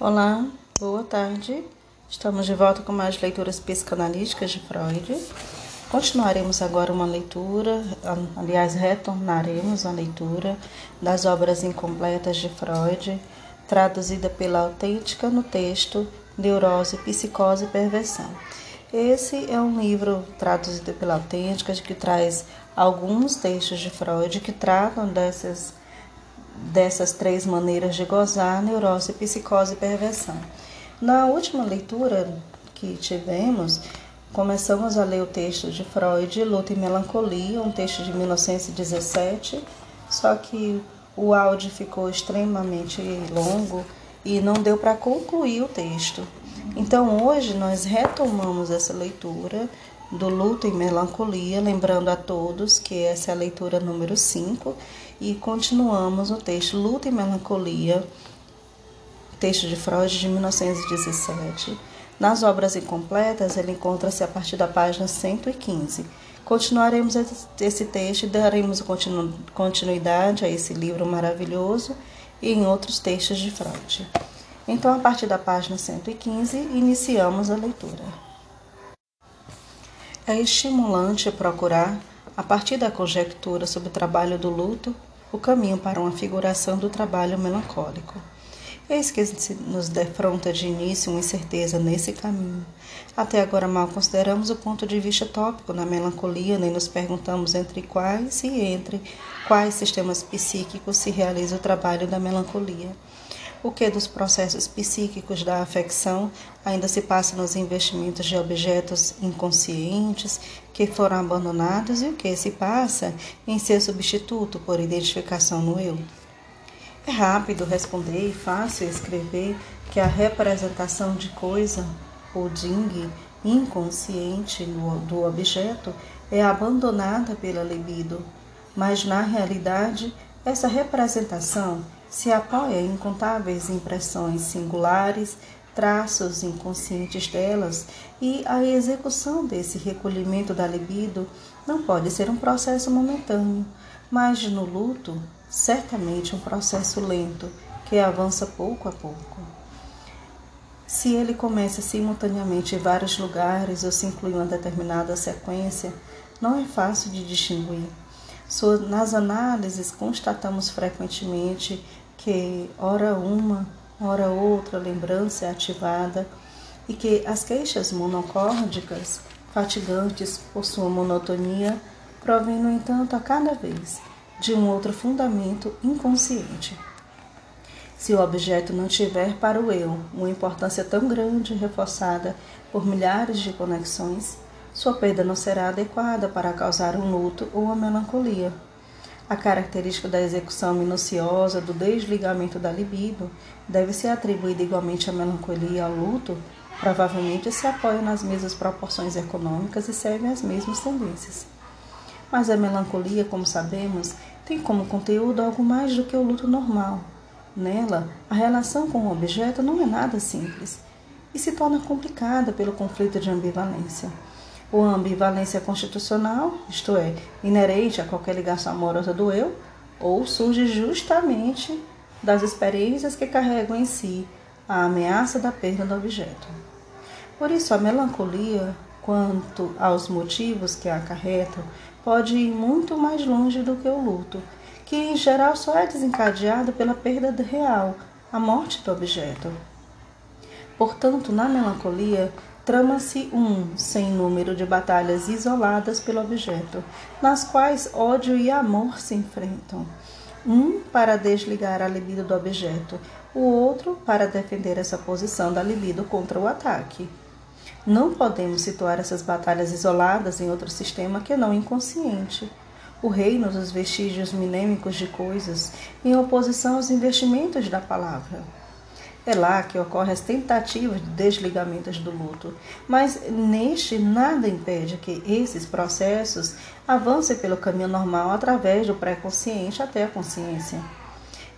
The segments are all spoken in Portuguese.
Olá, boa tarde. Estamos de volta com mais leituras psicanalíticas de Freud. Continuaremos agora uma leitura, aliás, retornaremos a leitura das obras incompletas de Freud, traduzida pela autêntica no texto Neurose, Psicose e Perversão. Esse é um livro traduzido pela autêntica que traz alguns textos de Freud que tratam dessas dessas três maneiras de gozar, neurose, psicose e perversão. Na última leitura que tivemos, começamos a ler o texto de Freud, Luta e Melancolia, um texto de 1917, só que o áudio ficou extremamente longo e não deu para concluir o texto. Então hoje nós retomamos essa leitura do Luto e Melancolia, lembrando a todos que essa é a leitura número 5 e continuamos o texto Luta e Melancolia, texto de Freud de 1917. Nas obras incompletas, ele encontra-se a partir da página 115. Continuaremos esse texto e daremos continuidade a esse livro maravilhoso e em outros textos de Freud. Então, a partir da página 115, iniciamos a leitura. É estimulante procurar, a partir da conjectura sobre o trabalho do luto, o caminho para uma figuração do trabalho melancólico. Eis que nos defronta de início uma incerteza nesse caminho. Até agora mal consideramos o ponto de vista tópico na melancolia, nem nos perguntamos entre quais e entre quais sistemas psíquicos se realiza o trabalho da melancolia. O que dos processos psíquicos da afecção ainda se passa nos investimentos de objetos inconscientes que foram abandonados e o que se passa em seu substituto por identificação no eu. É rápido responder e fácil escrever que a representação de coisa, ou ding, inconsciente do objeto é abandonada pela libido, mas na realidade essa representação se apoia em incontáveis impressões singulares, traços inconscientes delas, e a execução desse recolhimento da libido não pode ser um processo momentâneo, mas no luto, certamente um processo lento que avança pouco a pouco. Se ele começa simultaneamente em vários lugares ou se inclui uma determinada sequência, não é fácil de distinguir. Nas análises, constatamos frequentemente que, ora uma, ora outra lembrança é ativada e que as queixas monocórdicas, fatigantes por sua monotonia, provêm, no entanto, a cada vez de um outro fundamento inconsciente. Se o objeto não tiver para o eu uma importância tão grande reforçada por milhares de conexões, sua perda não será adequada para causar um luto ou uma melancolia. A característica da execução minuciosa do desligamento da libido deve ser atribuída igualmente à melancolia e ao luto, provavelmente se apoia nas mesmas proporções econômicas e servem as mesmas tendências. Mas a melancolia, como sabemos, tem como conteúdo algo mais do que o luto normal. Nela, a relação com o objeto não é nada simples e se torna complicada pelo conflito de ambivalência ou ambivalência constitucional, isto é, inerente a qualquer ligação amorosa do eu, ou surge justamente das experiências que carregam em si a ameaça da perda do objeto. Por isso, a melancolia, quanto aos motivos que a acarretam, pode ir muito mais longe do que o luto, que em geral só é desencadeado pela perda real, a morte do objeto. Portanto, na melancolia, trama-se um sem número de batalhas isoladas pelo objeto, nas quais ódio e amor se enfrentam. Um para desligar a libido do objeto, o outro para defender essa posição da libido contra o ataque. Não podemos situar essas batalhas isoladas em outro sistema que não inconsciente. O reino dos vestígios minêmicos de coisas, em oposição aos investimentos da palavra. É lá que ocorrem as tentativas de desligamentos do luto, mas neste nada impede que esses processos avancem pelo caminho normal através do pré-consciente até a consciência.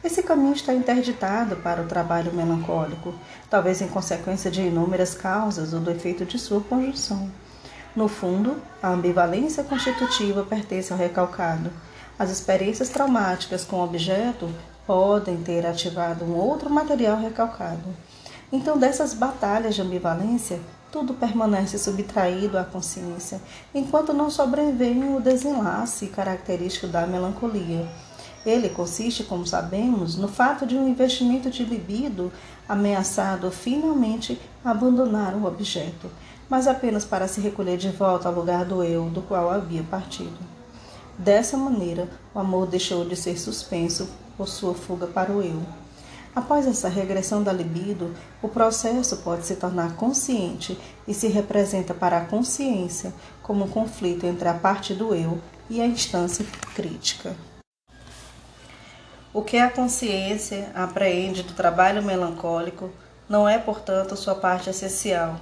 Esse caminho está interditado para o trabalho melancólico, talvez em consequência de inúmeras causas ou do efeito de sua conjunção. No fundo, a ambivalência constitutiva pertence ao recalcado. As experiências traumáticas com o objeto podem ter ativado um outro material recalcado. Então, dessas batalhas de ambivalência, tudo permanece subtraído à consciência, enquanto não sobrevém o desenlace característico da melancolia. Ele consiste, como sabemos, no fato de um investimento de libido ameaçado finalmente abandonar o objeto, mas apenas para se recolher de volta ao lugar do eu do qual havia partido. Dessa maneira, o amor deixou de ser suspenso por sua fuga para o eu. Após essa regressão da libido, o processo pode se tornar consciente e se representa para a consciência como um conflito entre a parte do eu e a instância crítica. O que a consciência apreende do trabalho melancólico não é, portanto, sua parte essencial.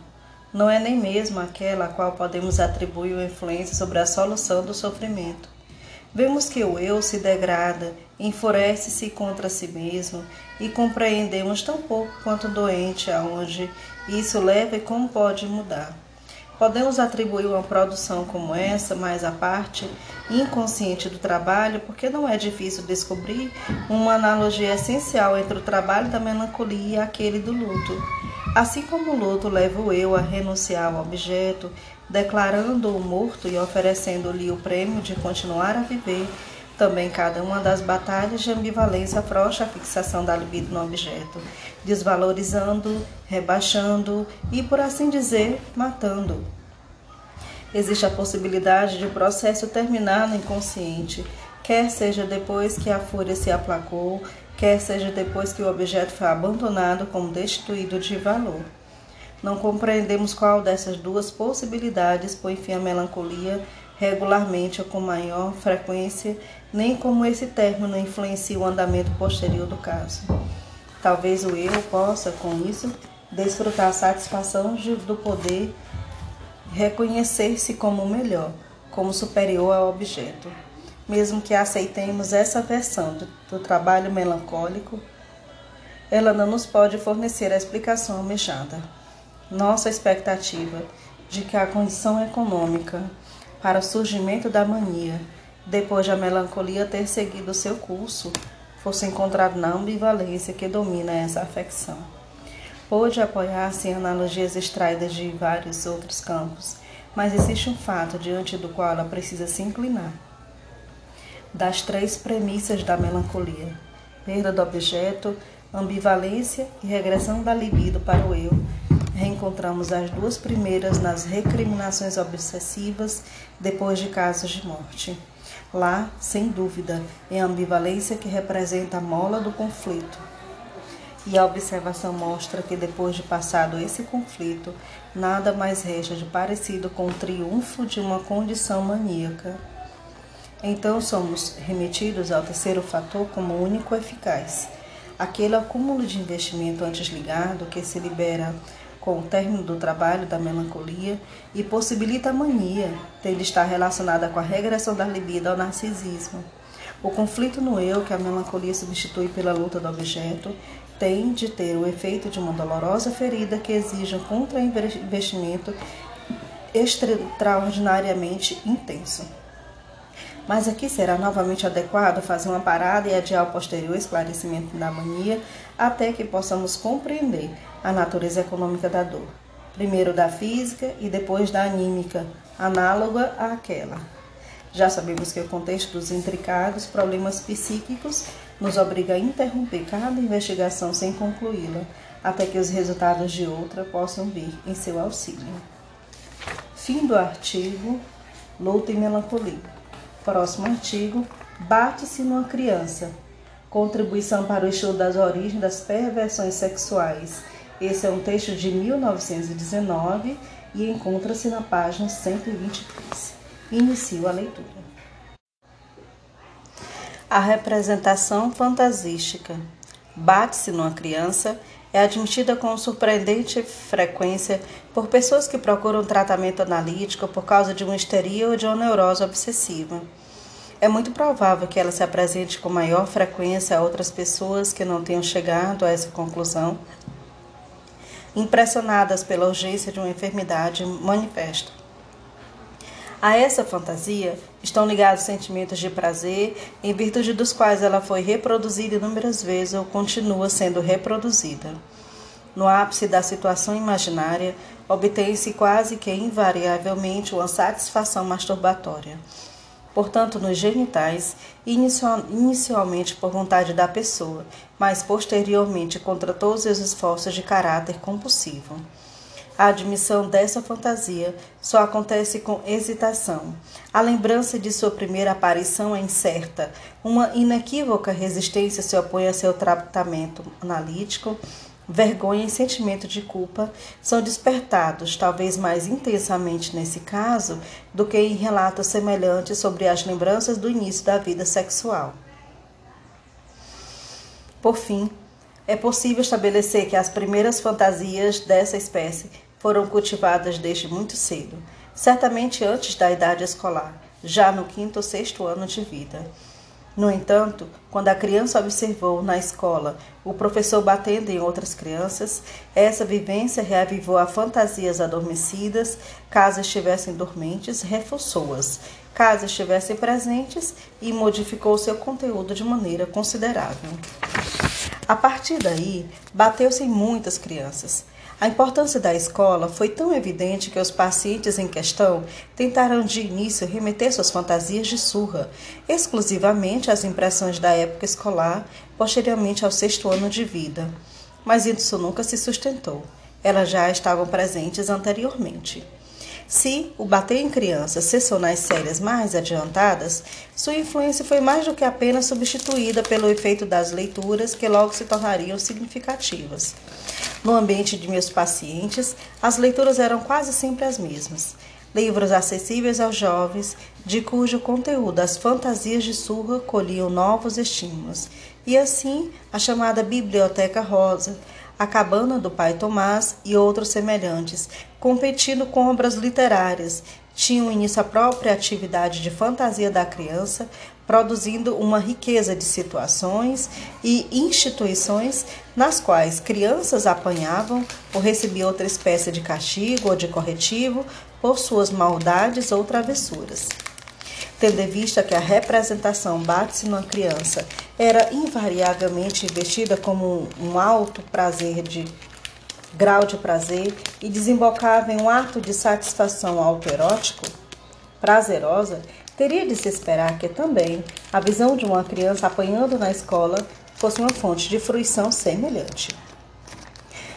Não é nem mesmo aquela a qual podemos atribuir uma influência sobre a solução do sofrimento. Vemos que o eu se degrada, enfurece-se contra si mesmo e compreendemos tão pouco quanto doente aonde isso leva e como pode mudar. Podemos atribuir uma produção como essa mais à parte inconsciente do trabalho, porque não é difícil descobrir uma analogia essencial entre o trabalho da melancolia e aquele do luto. Assim como o luto leva o eu a renunciar ao objeto declarando-o morto e oferecendo-lhe o prêmio de continuar a viver. Também cada uma das batalhas de ambivalência afrouxa a fixação da libido no objeto, desvalorizando, rebaixando e, por assim dizer, matando. Existe a possibilidade de o processo terminar no inconsciente, quer seja depois que a fúria se aplacou, quer seja depois que o objeto foi abandonado como destituído de valor. Não compreendemos qual dessas duas possibilidades põe fim à melancolia regularmente ou com maior frequência, nem como esse término influencia o andamento posterior do caso. Talvez o eu possa, com isso, desfrutar a satisfação do poder reconhecer-se como melhor, como superior ao objeto. Mesmo que aceitemos essa versão do, do trabalho melancólico, ela não nos pode fornecer a explicação almejada nossa expectativa de que a condição econômica para o surgimento da mania, depois de a melancolia ter seguido seu curso, fosse encontrada na ambivalência que domina essa afecção. Pôde apoiar-se em analogias extraídas de vários outros campos, mas existe um fato diante do qual ela precisa se inclinar. Das três premissas da melancolia: perda do objeto, ambivalência e regressão da libido para o eu, reencontramos as duas primeiras nas recriminações obsessivas depois de casos de morte. Lá, sem dúvida, é a ambivalência que representa a mola do conflito. E a observação mostra que depois de passado esse conflito, nada mais resta de parecido com o triunfo de uma condição maníaca. Então somos remetidos ao terceiro fator como único eficaz, aquele acúmulo de investimento antes ligado que se libera com o término do trabalho da melancolia e possibilita a mania, tendo estar relacionada com a regressão da libido ao narcisismo. O conflito no eu, que a melancolia substitui pela luta do objeto, tem de ter o efeito de uma dolorosa ferida que exige um contra-investimento extraordinariamente intenso. Mas aqui será novamente adequado fazer uma parada e adiar o posterior esclarecimento da mania até que possamos compreender a natureza econômica da dor. Primeiro da física e depois da anímica, análoga àquela. Já sabemos que o contexto dos intricados problemas psíquicos nos obriga a interromper cada investigação sem concluí-la, até que os resultados de outra possam vir em seu auxílio. Fim do artigo Luta e Melancolia. Próximo artigo: Bate-se numa criança. Contribuição para o estudo das origens das perversões sexuais. Esse é um texto de 1919 e encontra-se na página 123. Inicio a leitura. A representação fantasística. Bate-se numa criança é admitida com surpreendente frequência por pessoas que procuram tratamento analítico por causa de uma histeria ou de uma neurose obsessiva. É muito provável que ela se apresente com maior frequência a outras pessoas que não tenham chegado a essa conclusão, impressionadas pela urgência de uma enfermidade manifesta. A essa fantasia estão ligados sentimentos de prazer, em virtude dos quais ela foi reproduzida inúmeras vezes ou continua sendo reproduzida. No ápice da situação imaginária, obtém-se quase que invariavelmente uma satisfação masturbatória. Portanto, nos genitais, inicialmente por vontade da pessoa, mas posteriormente contra todos os esforços de caráter compulsivo. A admissão dessa fantasia só acontece com hesitação. A lembrança de sua primeira aparição é incerta. Uma inequívoca resistência se opõe a seu tratamento analítico. Vergonha e sentimento de culpa são despertados, talvez mais intensamente nesse caso, do que em relatos semelhantes sobre as lembranças do início da vida sexual. Por fim, é possível estabelecer que as primeiras fantasias dessa espécie foram cultivadas desde muito cedo, certamente antes da idade escolar, já no quinto ou sexto ano de vida. No entanto, quando a criança observou na escola o professor batendo em outras crianças, essa vivência reavivou a fantasias adormecidas, caso estivessem dormentes, reforçou-as, caso estivessem presentes e modificou seu conteúdo de maneira considerável. A partir daí, bateu-se em muitas crianças. A importância da escola foi tão evidente que os pacientes em questão tentaram de início remeter suas fantasias de surra, exclusivamente às impressões da época escolar, posteriormente ao sexto ano de vida. Mas isso nunca se sustentou. Elas já estavam presentes anteriormente. Se o bater em crianças cessou nas séries mais adiantadas, sua influência foi mais do que apenas substituída pelo efeito das leituras que logo se tornariam significativas. No ambiente de meus pacientes, as leituras eram quase sempre as mesmas. Livros acessíveis aos jovens, de cujo conteúdo as fantasias de surra colhiam novos estímulos. E assim, a chamada Biblioteca Rosa, a Cabana do Pai Tomás e outros semelhantes, competindo com obras literárias, tinham início a própria atividade de fantasia da criança, produzindo uma riqueza de situações e instituições nas quais crianças apanhavam ou recebiam outra espécie de castigo ou de corretivo por suas maldades ou travessuras. Tendo em vista que a representação bate-se numa criança era invariavelmente investida como um alto prazer de grau de prazer e desembocava em um ato de satisfação autoerótico, prazerosa, teria de se esperar que também a visão de uma criança apanhando na escola fosse uma fonte de fruição semelhante.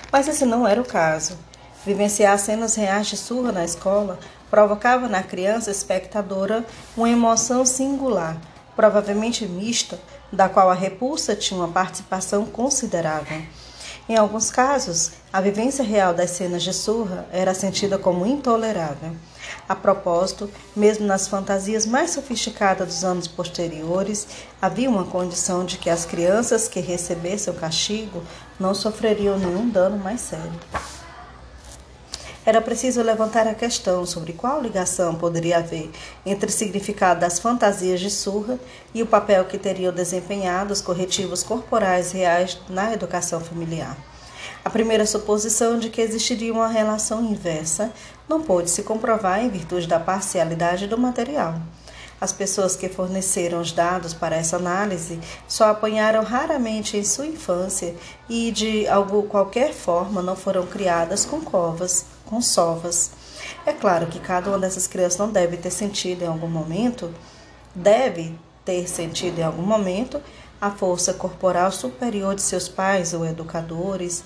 Mas esse não era o caso. Vivenciar cenas reais de surra na escola provocava na criança espectadora uma emoção singular, provavelmente mista, da qual a repulsa tinha uma participação considerável. Em alguns casos, a vivência real das cenas de surra era sentida como intolerável. A propósito, mesmo nas fantasias mais sofisticadas dos anos posteriores, havia uma condição de que as crianças que recebessem o castigo não sofreriam nenhum dano mais sério. Era preciso levantar a questão sobre qual ligação poderia haver entre o significado das fantasias de surra e o papel que teriam desempenhado os corretivos corporais reais na educação familiar. A primeira suposição de que existiria uma relação inversa não pôde se comprovar em virtude da parcialidade do material. As pessoas que forneceram os dados para essa análise só apanharam raramente em sua infância e, de algum, qualquer forma, não foram criadas com covas, com sovas. É claro que cada uma dessas crianças não deve ter sentido em algum momento, deve ter sentido em algum momento a força corporal superior de seus pais ou educadores,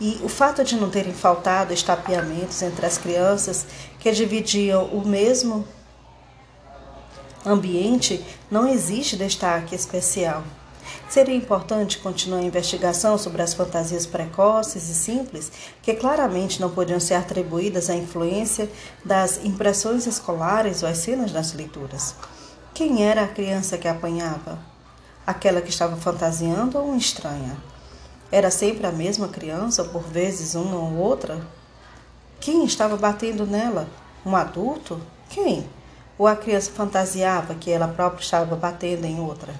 e o fato de não terem faltado estapeamentos entre as crianças que dividiam o mesmo ambiente não existe destaque especial. Seria importante continuar a investigação sobre as fantasias precoces e simples, que claramente não podiam ser atribuídas à influência das impressões escolares ou às cenas das leituras. Quem era a criança que apanhava? Aquela que estava fantasiando ou uma estranha? Era sempre a mesma criança, por vezes uma ou outra? Quem estava batendo nela? Um adulto? Quem? Ou a criança fantasiava que ela própria estava batendo em outra?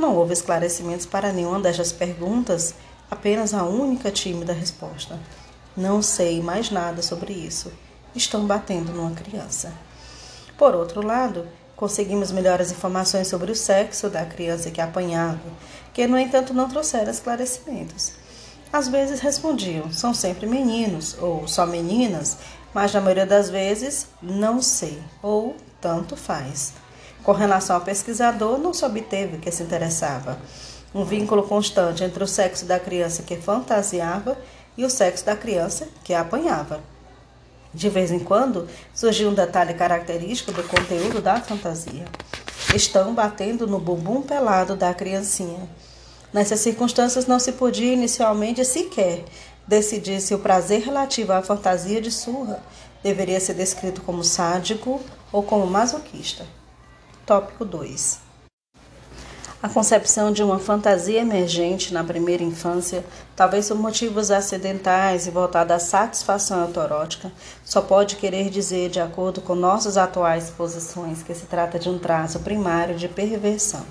Não houve esclarecimentos para nenhuma destas perguntas, apenas a única tímida resposta. Não sei mais nada sobre isso. Estão batendo numa criança. Por outro lado, conseguimos melhores informações sobre o sexo da criança que apanhava, que no entanto não trouxeram esclarecimentos. Às vezes respondiam: são sempre meninos ou só meninas, mas na maioria das vezes não sei ou tanto faz. Com relação ao pesquisador, não se obteve que se interessava. Um vínculo constante entre o sexo da criança que fantasiava e o sexo da criança que apanhava. De vez em quando, surgia um detalhe característico do conteúdo da fantasia. Estão batendo no bumbum pelado da criancinha. Nessas circunstâncias, não se podia inicialmente sequer decidir se o prazer relativo à fantasia de surra deveria ser descrito como sádico ou como masoquista. Tópico 2. A concepção de uma fantasia emergente na primeira infância, talvez por motivos acidentais e voltada à satisfação autorótica, só pode querer dizer, de acordo com nossas atuais posições, que se trata de um traço primário de perversão.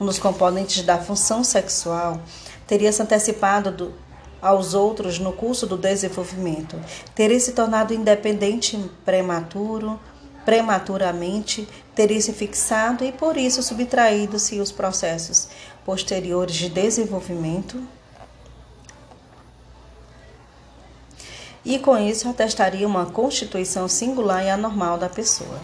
Um dos componentes da função sexual teria se antecipado do, aos outros no curso do desenvolvimento, teria se tornado independente prematuro, prematuramente teria se fixado e por isso subtraído-se os processos posteriores de desenvolvimento e com isso atestaria uma constituição singular e anormal da pessoa.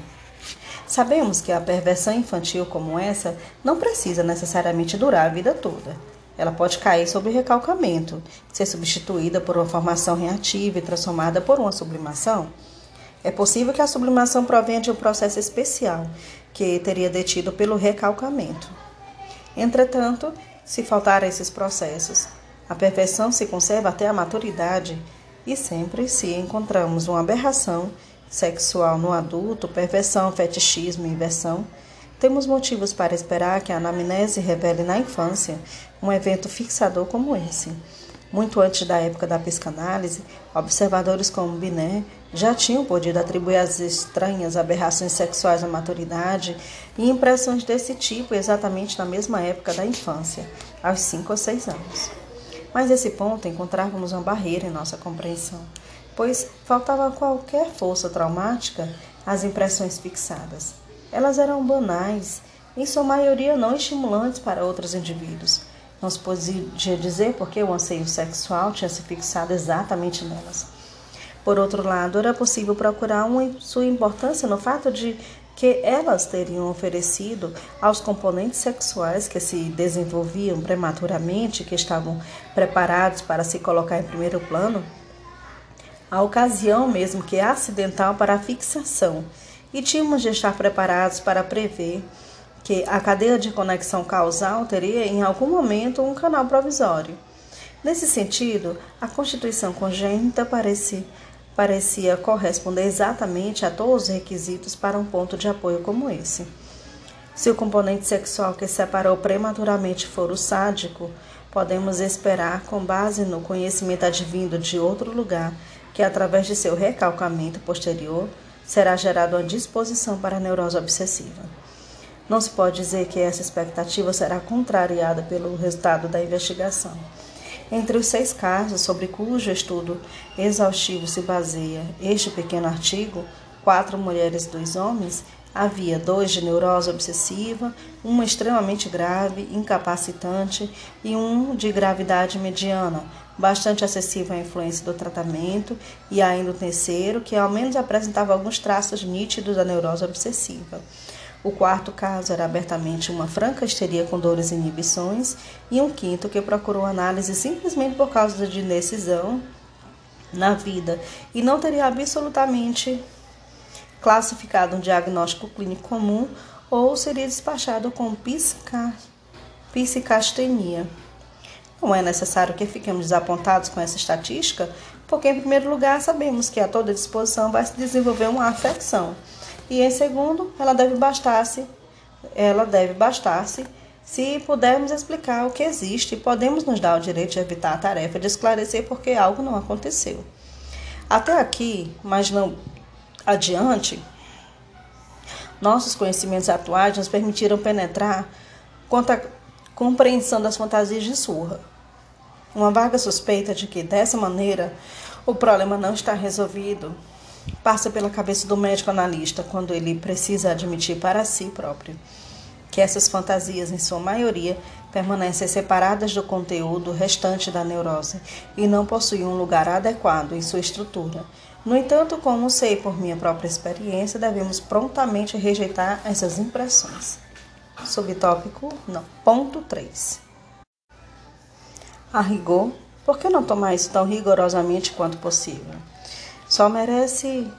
Sabemos que a perversão infantil como essa não precisa necessariamente durar a vida toda. Ela pode cair sobre recalcamento, ser substituída por uma formação reativa e transformada por uma sublimação. É possível que a sublimação provenha de um processo especial que teria detido pelo recalcamento. Entretanto, se faltar esses processos, a perfeição se conserva até a maturidade e sempre se encontramos uma aberração sexual no adulto, perversão, fetichismo inversão, temos motivos para esperar que a anamnese revele na infância um evento fixador como esse. Muito antes da época da psicanálise, observadores como Binet já tinham podido atribuir as estranhas aberrações sexuais à maturidade e impressões desse tipo exatamente na mesma época da infância, aos 5 ou 6 anos. Mas nesse ponto encontrávamos uma barreira em nossa compreensão, pois faltava qualquer força traumática às impressões fixadas. Elas eram banais, em sua maioria não estimulantes para outros indivíduos não se podia dizer porque o anseio sexual tinha se fixado exatamente nelas. Por outro lado, era possível procurar uma, sua importância no fato de que elas teriam oferecido aos componentes sexuais que se desenvolviam prematuramente, que estavam preparados para se colocar em primeiro plano, a ocasião mesmo que acidental para a fixação, e tínhamos de estar preparados para prever que a cadeia de conexão causal teria em algum momento um canal provisório. Nesse sentido, a constituição congênita parecia, parecia corresponder exatamente a todos os requisitos para um ponto de apoio como esse. Se o componente sexual que separou prematuramente for o sádico, podemos esperar, com base no conhecimento advindo de outro lugar, que através de seu recalcamento posterior será gerada uma disposição para a neurose obsessiva. Não se pode dizer que essa expectativa será contrariada pelo resultado da investigação. Entre os seis casos sobre cujo estudo exaustivo se baseia este pequeno artigo, quatro mulheres e dois homens, havia dois de neurose obsessiva, uma extremamente grave, incapacitante e um de gravidade mediana, bastante acessível à influência do tratamento, e ainda o terceiro, que ao menos apresentava alguns traços nítidos da neurose obsessiva. O quarto caso era abertamente uma franca histeria com dores e inibições, e um quinto que procurou análise simplesmente por causa de indecisão na vida e não teria absolutamente classificado um diagnóstico clínico comum ou seria despachado com psica, psicastenia. Não é necessário que fiquemos desapontados com essa estatística, porque, em primeiro lugar, sabemos que a toda disposição vai se desenvolver uma afecção e em segundo, ela deve bastar-se, ela deve bastar-se se pudermos explicar o que existe, podemos nos dar o direito de evitar a tarefa de esclarecer porque algo não aconteceu. Até aqui, mas não adiante, nossos conhecimentos atuais nos permitiram penetrar quanto à compreensão das fantasias de surra. Uma vaga suspeita de que, dessa maneira, o problema não está resolvido passa pela cabeça do médico analista quando ele precisa admitir para si próprio que essas fantasias, em sua maioria, permanecem separadas do conteúdo restante da neurose e não possuem um lugar adequado em sua estrutura. No entanto, como sei por minha própria experiência, devemos prontamente rejeitar essas impressões. Subtópico não. Ponto 3. A rigor, por que não tomar isso tão rigorosamente quanto possível? Só merece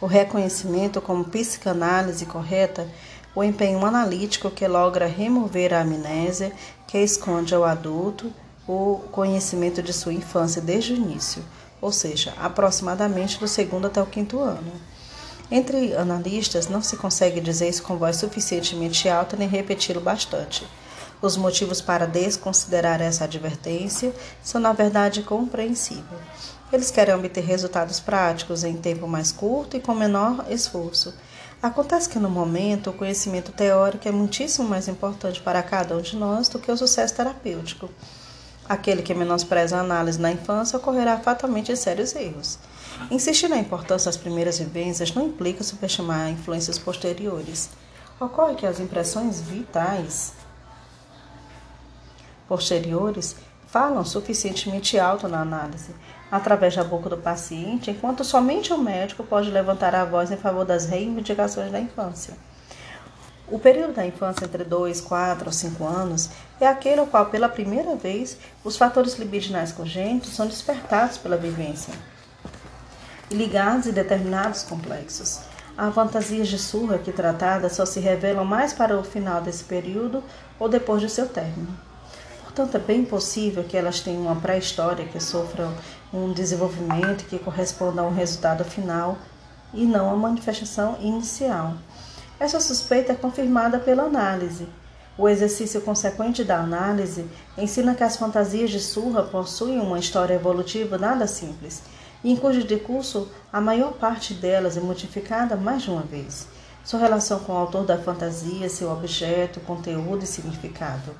o reconhecimento como psicanálise correta o empenho analítico que logra remover a amnésia que esconde ao adulto o conhecimento de sua infância desde o início, ou seja, aproximadamente do segundo até o quinto ano. Entre analistas, não se consegue dizer isso com voz suficientemente alta nem repeti-lo bastante. Os motivos para desconsiderar essa advertência são, na verdade, compreensíveis. Eles querem obter resultados práticos em tempo mais curto e com menor esforço Acontece que no momento o conhecimento teórico é muitíssimo mais importante para cada um de nós do que o sucesso terapêutico. Aquele que menospreza a análise na infância ocorrerá fatalmente em sérios erros. Insistir na importância das primeiras vivências não implica superestimar influências posteriores. Ocorre que as impressões vitais posteriores falam suficientemente alto na análise através da boca do paciente, enquanto somente o médico pode levantar a voz em favor das reivindicações da infância. O período da infância entre 2, 4 ou 5 anos é aquele ao qual, pela primeira vez, os fatores libidinais congênitos são despertados pela vivência e ligados em determinados complexos. Há fantasias de surra aqui tratadas só se revelam mais para o final desse período ou depois de seu término. Portanto, é bem possível que elas tenham uma pré-história que sofram um desenvolvimento que corresponda a um resultado final e não a manifestação inicial. Essa suspeita é confirmada pela análise. O exercício consequente da análise ensina que as fantasias de Surra possuem uma história evolutiva nada simples, e em cujo decurso a maior parte delas é modificada mais de uma vez. Sua relação com o autor da fantasia, seu objeto, conteúdo e significado.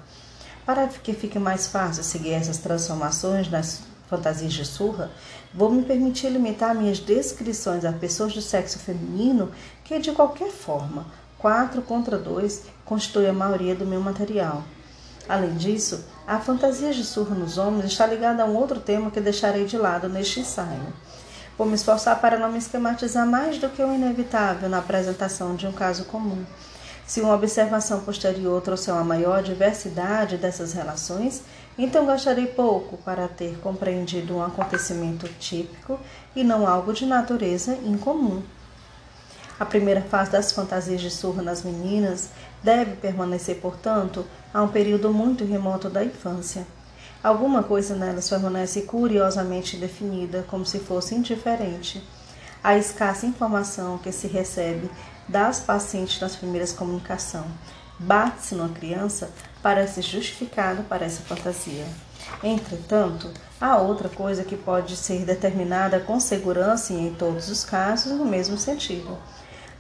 Para que fique mais fácil seguir essas transformações nas fantasias de surra, vou me permitir limitar minhas descrições a pessoas do sexo feminino que, de qualquer forma, 4 contra 2 constitui a maioria do meu material. Além disso, a fantasia de surra nos homens está ligada a um outro tema que deixarei de lado neste ensaio. Vou me esforçar para não me esquematizar mais do que o inevitável na apresentação de um caso comum. Se uma observação posterior trouxer uma maior diversidade dessas relações, então gastarei pouco para ter compreendido um acontecimento típico e não algo de natureza incomum. A primeira fase das fantasias de surra nas meninas deve permanecer, portanto, a um período muito remoto da infância. Alguma coisa nelas permanece curiosamente definida, como se fosse indiferente. A escassa informação que se recebe das pacientes nas primeiras comunicações. Bate-se numa criança parece justificado para essa fantasia. Entretanto, há outra coisa que pode ser determinada com segurança e em todos os casos no mesmo sentido.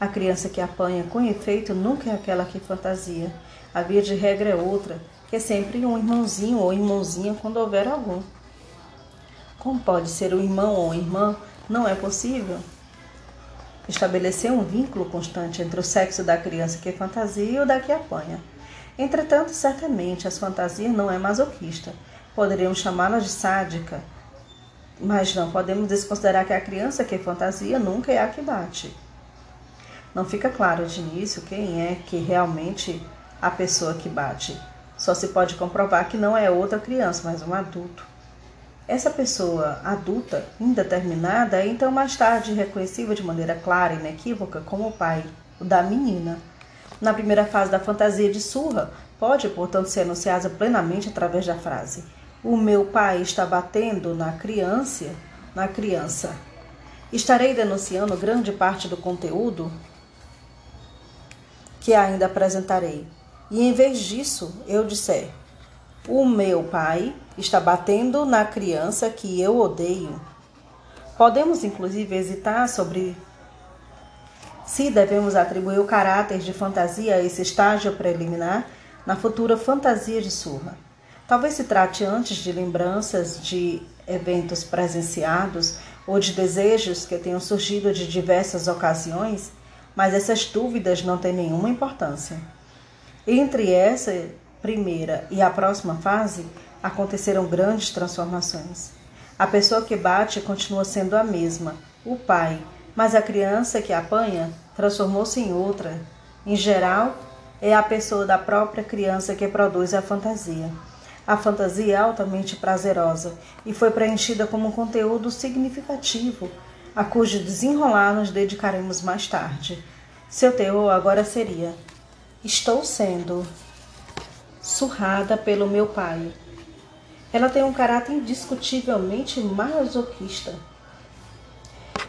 A criança que apanha com efeito nunca é aquela que fantasia. A via de regra é outra, que é sempre um irmãozinho ou irmãozinha quando houver algum. Como pode ser o irmão ou irmã, não é possível estabelecer um vínculo constante entre o sexo da criança que fantasia e o da que apanha. Entretanto, certamente, as fantasias não é masoquista. Poderíamos chamá-la de sádica, mas não podemos desconsiderar que a criança que fantasia nunca é a que bate. Não fica claro de início quem é que realmente a pessoa que bate. Só se pode comprovar que não é outra criança, mas um adulto. Essa pessoa adulta, indeterminada, é então mais tarde reconhecível de maneira clara e inequívoca como o pai da menina. Na primeira fase da fantasia de surra, pode, portanto, ser anunciada plenamente através da frase: O meu pai está batendo na criança, na criança. Estarei denunciando grande parte do conteúdo que ainda apresentarei. E em vez disso, eu disser: o meu pai está batendo na criança que eu odeio. Podemos, inclusive, hesitar sobre se devemos atribuir o caráter de fantasia a esse estágio preliminar na futura fantasia de surra. Talvez se trate antes de lembranças de eventos presenciados ou de desejos que tenham surgido de diversas ocasiões, mas essas dúvidas não têm nenhuma importância. Entre essa primeira e a próxima fase, aconteceram grandes transformações. A pessoa que bate continua sendo a mesma, o pai, mas a criança que apanha transformou-se em outra. Em geral, é a pessoa da própria criança que produz a fantasia. A fantasia é altamente prazerosa e foi preenchida como um conteúdo significativo, a cujo desenrolar nos dedicaremos mais tarde. Seu teor agora seria: Estou sendo surrada pelo meu pai. Ela tem um caráter indiscutivelmente masoquista.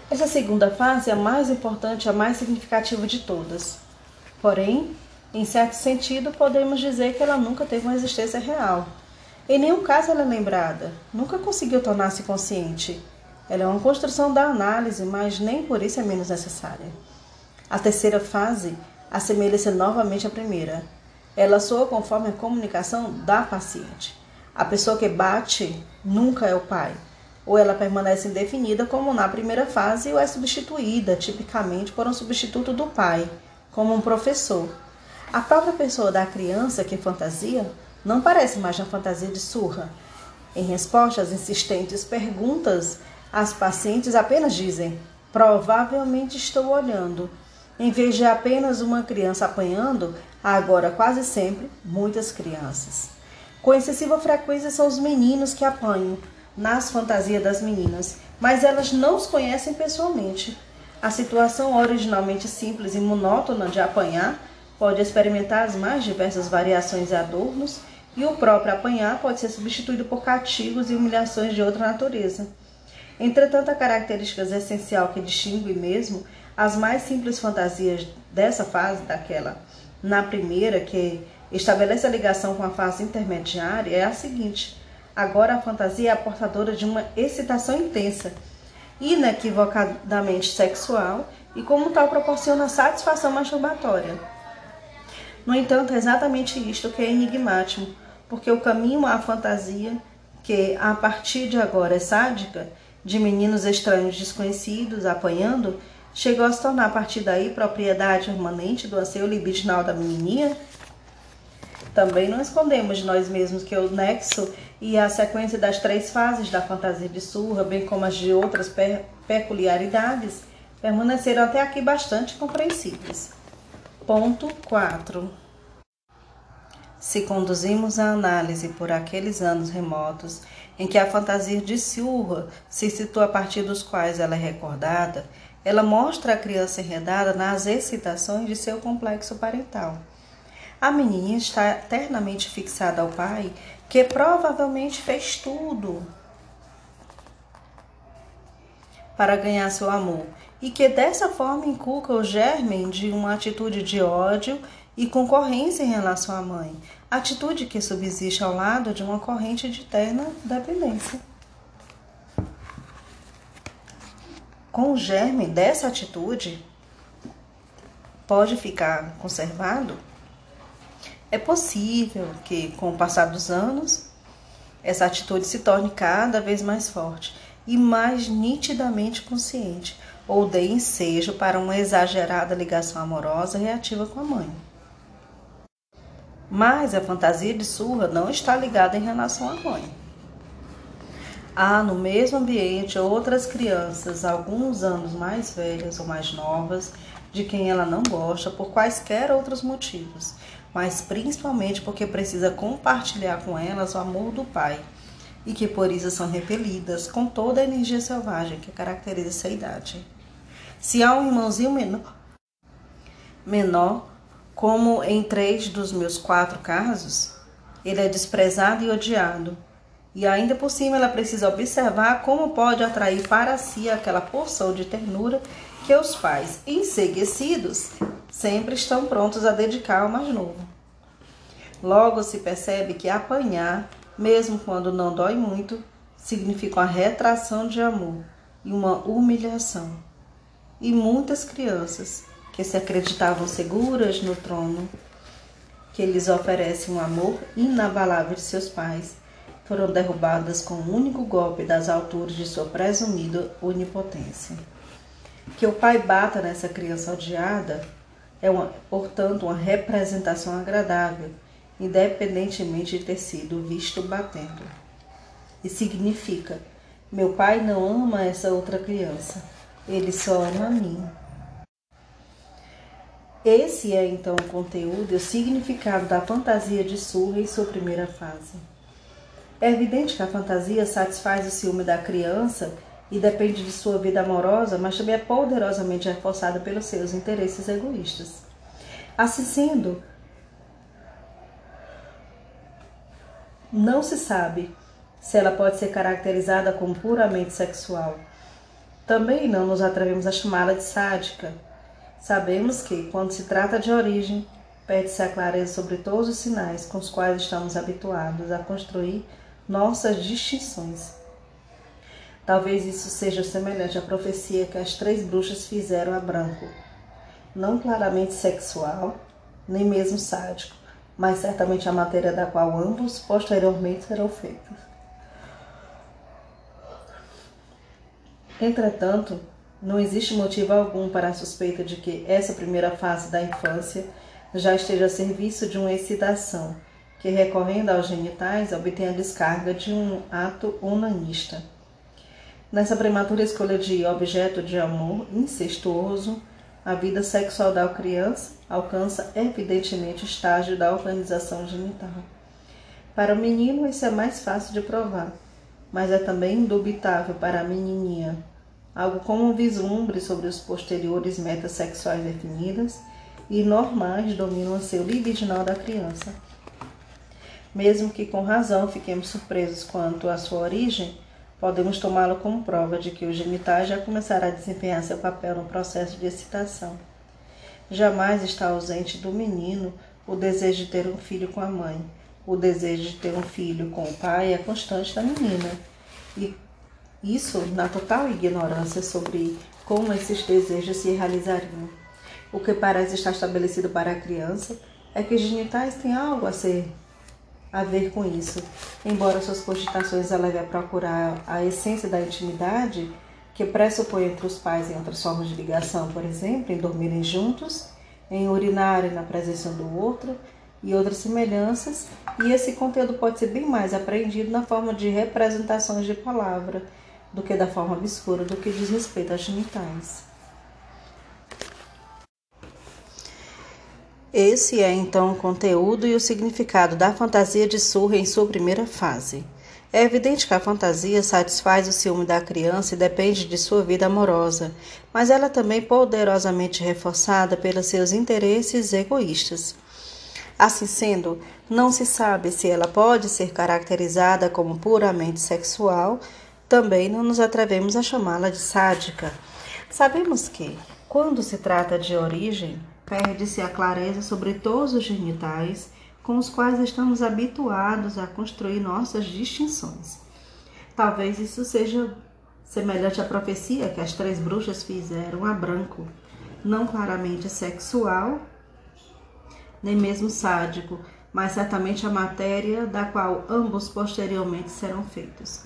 Essa segunda fase é a mais importante, a mais significativa de todas. Porém, em certo sentido, podemos dizer que ela nunca teve uma existência real. Em nenhum caso ela é lembrada, nunca conseguiu tornar-se consciente. Ela é uma construção da análise, mas nem por isso é menos necessária. A terceira fase assemelha-se novamente à primeira. Ela soa conforme a comunicação da paciente. A pessoa que bate nunca é o pai, ou ela permanece indefinida, como na primeira fase, ou é substituída, tipicamente, por um substituto do pai, como um professor. A própria pessoa da criança que fantasia não parece mais uma fantasia de surra. Em resposta às insistentes perguntas, as pacientes apenas dizem: Provavelmente estou olhando. Em vez de apenas uma criança apanhando, há agora quase sempre muitas crianças. Com excessiva frequência são os meninos que apanham nas fantasias das meninas, mas elas não os conhecem pessoalmente. A situação originalmente simples e monótona de apanhar pode experimentar as mais diversas variações e adornos, e o próprio apanhar pode ser substituído por castigos e humilhações de outra natureza. Entretanto, a característica essencial que distingue mesmo as mais simples fantasias dessa fase daquela na primeira, que estabelece a ligação com a fase intermediária, é a seguinte: agora a fantasia é portadora de uma excitação intensa, inequivocadamente sexual e, como tal, proporciona satisfação masturbatória. No entanto, é exatamente isto que é enigmático, porque o caminho à fantasia, que a partir de agora é sádica, de meninos estranhos desconhecidos apanhando, chegou a se tornar a partir daí propriedade permanente do anseio libidinal da menininha? Também não escondemos de nós mesmos que o nexo e a sequência das três fases da fantasia de surra, bem como as de outras peculiaridades, permaneceram até aqui bastante compreensíveis. Ponto 4. Se conduzimos a análise por aqueles anos remotos em que a fantasia de Silva se situa a partir dos quais ela é recordada, ela mostra a criança enredada nas excitações de seu complexo parental. A menininha está eternamente fixada ao pai, que provavelmente fez tudo para ganhar seu amor. E que dessa forma inculca o germen de uma atitude de ódio e concorrência em relação à mãe, atitude que subsiste ao lado de uma corrente de terna dependência. Com o germe dessa atitude pode ficar conservado, é possível que, com o passar dos anos, essa atitude se torne cada vez mais forte e mais nitidamente consciente, ou dê ensejo para uma exagerada ligação amorosa reativa com a mãe. Mas a fantasia de surra não está ligada em relação à mãe. Há no mesmo ambiente outras crianças, alguns anos mais velhas ou mais novas, de quem ela não gosta por quaisquer outros motivos, mas principalmente porque precisa compartilhar com elas o amor do pai e que por isso são repelidas com toda a energia selvagem que caracteriza essa idade. Se há um irmãozinho menor, menor, como em três dos meus quatro casos, ele é desprezado e odiado. E ainda por cima ela precisa observar como pode atrair para si aquela porção de ternura que os pais, enseguecidos, sempre estão prontos a dedicar ao mais novo. Logo se percebe que apanhar, mesmo quando não dói muito, significa uma retração de amor e uma humilhação e muitas crianças que se acreditavam seguras no trono que lhes oferece um amor inabalável de seus pais, foram derrubadas com um único golpe das alturas de sua presumida onipotência. Que o pai bata nessa criança odiada é, uma, portanto, uma representação agradável, independentemente de ter sido visto batendo. E significa: meu pai não ama essa outra criança, ele só ama a mim. Esse é então o conteúdo e o significado da fantasia de surra em sua primeira fase. É evidente que a fantasia satisfaz o ciúme da criança e depende de sua vida amorosa, mas também é poderosamente reforçada pelos seus interesses egoístas. Assim sendo, não se sabe se ela pode ser caracterizada como puramente sexual. Também não nos atrevemos a chamá-la de sádica. Sabemos que, quando se trata de origem, perde-se a clareza sobre todos os sinais com os quais estamos habituados a construir nossas distinções. Talvez isso seja semelhante à profecia que as três bruxas fizeram a Branco. Não claramente sexual, nem mesmo sádico, mas certamente a matéria da qual ambos posteriormente serão feitos. Entretanto, não existe motivo algum para a suspeita de que essa primeira fase da infância já esteja a serviço de uma excitação que, recorrendo aos genitais, obtém a descarga de um ato onanista. Nessa prematura escolha de objeto de amor incestuoso, a vida sexual da criança alcança evidentemente o estágio da organização genital. Para o menino, isso é mais fácil de provar, mas é também indubitável para a menininha, algo como um vislumbre sobre os posteriores metas sexuais definidas e normais dominam o seu libidinal da criança. Mesmo que com razão fiquemos surpresos quanto à sua origem, podemos tomá-lo como prova de que os genitais já começaram a desempenhar seu papel no processo de excitação. Jamais está ausente do menino o desejo de ter um filho com a mãe. O desejo de ter um filho com o pai é constante da menina. E isso na total ignorância sobre como esses desejos se realizariam. O que parece estar estabelecido para a criança é que os genitais têm algo a ser a ver com isso. Embora suas cogitações a levem a procurar a essência da intimidade, que pressupõe entre os pais em outras formas de ligação, por exemplo, em dormirem juntos, em urinarem na presença do outro e outras semelhanças, e esse conteúdo pode ser bem mais apreendido na forma de representações de palavra do que da forma obscura do que diz respeito aos genitais. Esse é então o conteúdo e o significado da fantasia de surra em sua primeira fase. É evidente que a fantasia satisfaz o ciúme da criança e depende de sua vida amorosa, mas ela é também poderosamente reforçada pelos seus interesses egoístas. Assim sendo, não se sabe se ela pode ser caracterizada como puramente sexual, também não nos atrevemos a chamá-la de sádica. Sabemos que, quando se trata de origem, perde-se a clareza sobre todos os genitais com os quais estamos habituados a construir nossas distinções. Talvez isso seja semelhante à profecia que as três bruxas fizeram a branco, não claramente sexual, nem mesmo sádico, mas certamente a matéria da qual ambos posteriormente serão feitos.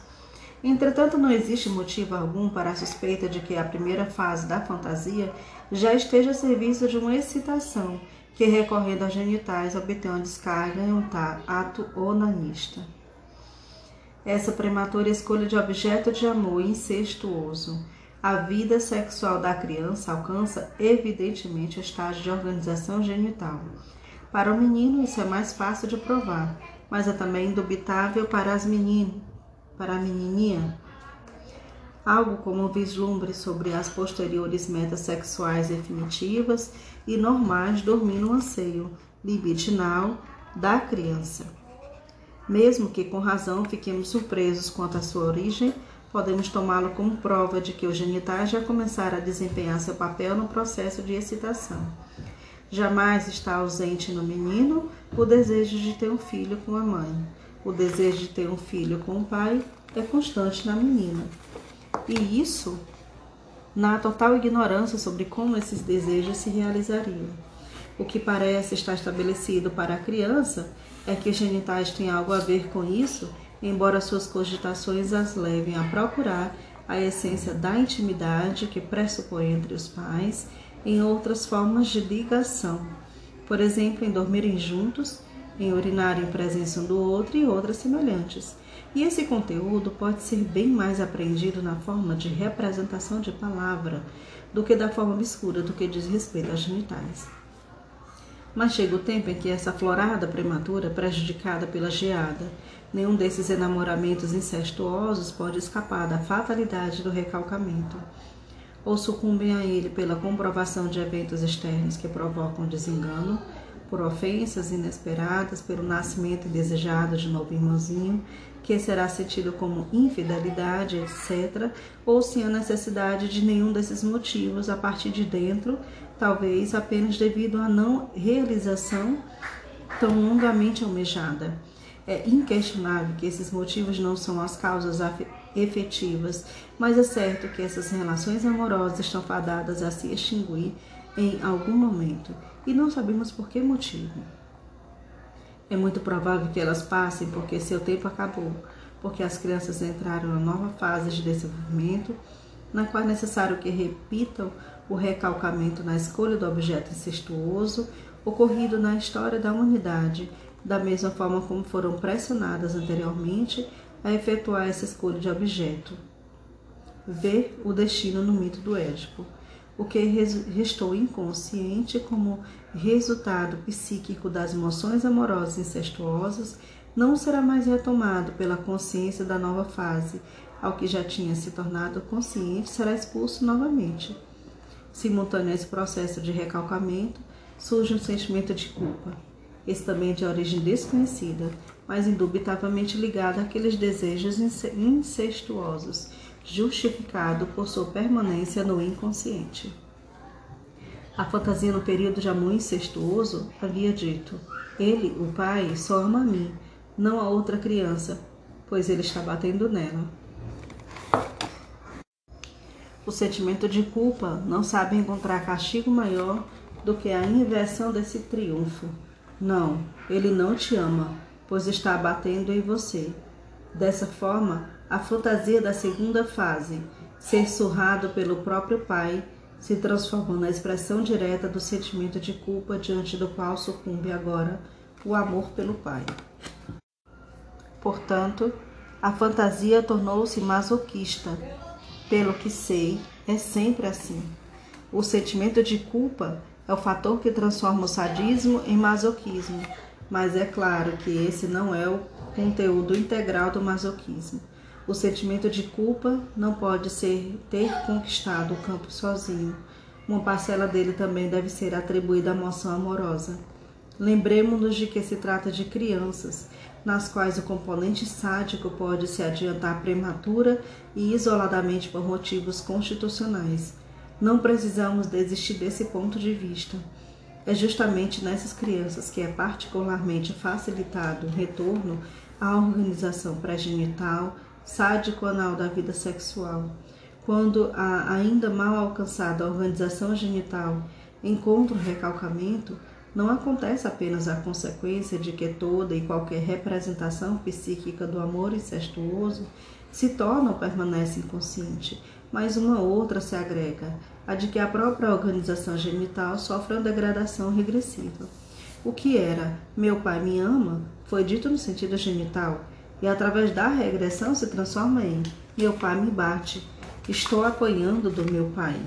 Entretanto, não existe motivo algum para a suspeita de que a primeira fase da fantasia já esteja a serviço de uma excitação que, recorrendo aos genitais, obtém uma descarga em um ato onanista. Essa prematura escolha de objeto de amor incestuoso. A vida sexual da criança alcança evidentemente o estágio de organização genital. Para o menino, isso é mais fácil de provar, mas é também indubitável para as meninas para a menininha? Algo como um vislumbre sobre as posteriores metas sexuais definitivas e normais dormir no anseio libidinal da criança. Mesmo que com razão fiquemos surpresos quanto à sua origem, podemos tomá-lo como prova de que os genitais já começaram a desempenhar seu papel no processo de excitação. Jamais está ausente no menino o desejo de ter um filho com a mãe o desejo de ter um filho com o pai é constante na menina. E isso na total ignorância sobre como esses desejos se realizariam. O que parece estar estabelecido para a criança é que os genitais têm algo a ver com isso, embora suas cogitações as levem a procurar a essência da intimidade que pressupõe entre os pais em outras formas de ligação, por exemplo, em dormirem juntos, em urinar em presença um do outro e outras semelhantes. E esse conteúdo pode ser bem mais aprendido na forma de representação de palavra do que da forma obscura do que diz respeito aos genitais. Mas chega o tempo em que essa florada prematura, prejudicada pela geada, nenhum desses enamoramentos incestuosos pode escapar da fatalidade do recalcamento, ou sucumbem a ele pela comprovação de eventos externos que provocam desengano, por ofensas inesperadas, pelo nascimento indesejado de novo irmãozinho, que será sentido como infidelidade, etc., ou se há necessidade de nenhum desses motivos a partir de dentro talvez apenas devido à não realização tão longamente almejada. É inquestionável que esses motivos não são as causas efetivas, mas é certo que essas relações amorosas estão fadadas a se extinguir em algum momento e não sabemos por que motivo. É muito provável que elas passem porque seu tempo acabou, porque as crianças entraram na nova fase de desenvolvimento, na qual é necessário que repitam o recalcamento na escolha do objeto incestuoso ocorrido na história da humanidade, da mesma forma como foram pressionadas anteriormente a efetuar essa escolha de objeto. Ver o destino no mito do Édipo, o que restou inconsciente como resultado psíquico das emoções amorosas incestuosas não será mais retomado pela consciência da nova fase, ao que já tinha se tornado consciente será expulso novamente. Simultâneo a esse processo de recalcamento, surge um sentimento de culpa. Esse também é de origem desconhecida, mas indubitavelmente ligado àqueles desejos incestuosos, justificado por sua permanência no inconsciente. A fantasia no período de amor incestuoso havia dito: Ele, o pai, só ama a mim, não a outra criança, pois ele está batendo nela. O sentimento de culpa não sabe encontrar castigo maior do que a inversão desse triunfo. Não, ele não te ama, pois está batendo em você. Dessa forma, a fantasia da segunda fase, ser surrado pelo próprio pai, se transformou na expressão direta do sentimento de culpa diante do qual sucumbe agora o amor pelo pai. Portanto, a fantasia tornou-se masoquista, pelo que sei, é sempre assim. O sentimento de culpa é o fator que transforma o sadismo em masoquismo, mas é claro que esse não é o conteúdo integral do masoquismo. O sentimento de culpa não pode ser ter conquistado o campo sozinho. Uma parcela dele também deve ser atribuída à emoção amorosa. Lembremos-nos de que se trata de crianças nas quais o componente sádico pode se adiantar prematura e isoladamente por motivos constitucionais. Não precisamos desistir desse ponto de vista. É justamente nessas crianças que é particularmente facilitado o retorno à organização pré-genital sádico-anal da vida sexual. Quando a ainda mal alcançada organização genital encontra o recalcamento, não acontece apenas a consequência de que toda e qualquer representação psíquica do amor incestuoso se torna ou permanece inconsciente, mas uma outra se agrega, a de que a própria organização genital sofre uma degradação regressiva. O que era meu pai me ama foi dito no sentido genital e através da regressão se transforma em meu pai me bate, estou apanhando do meu pai.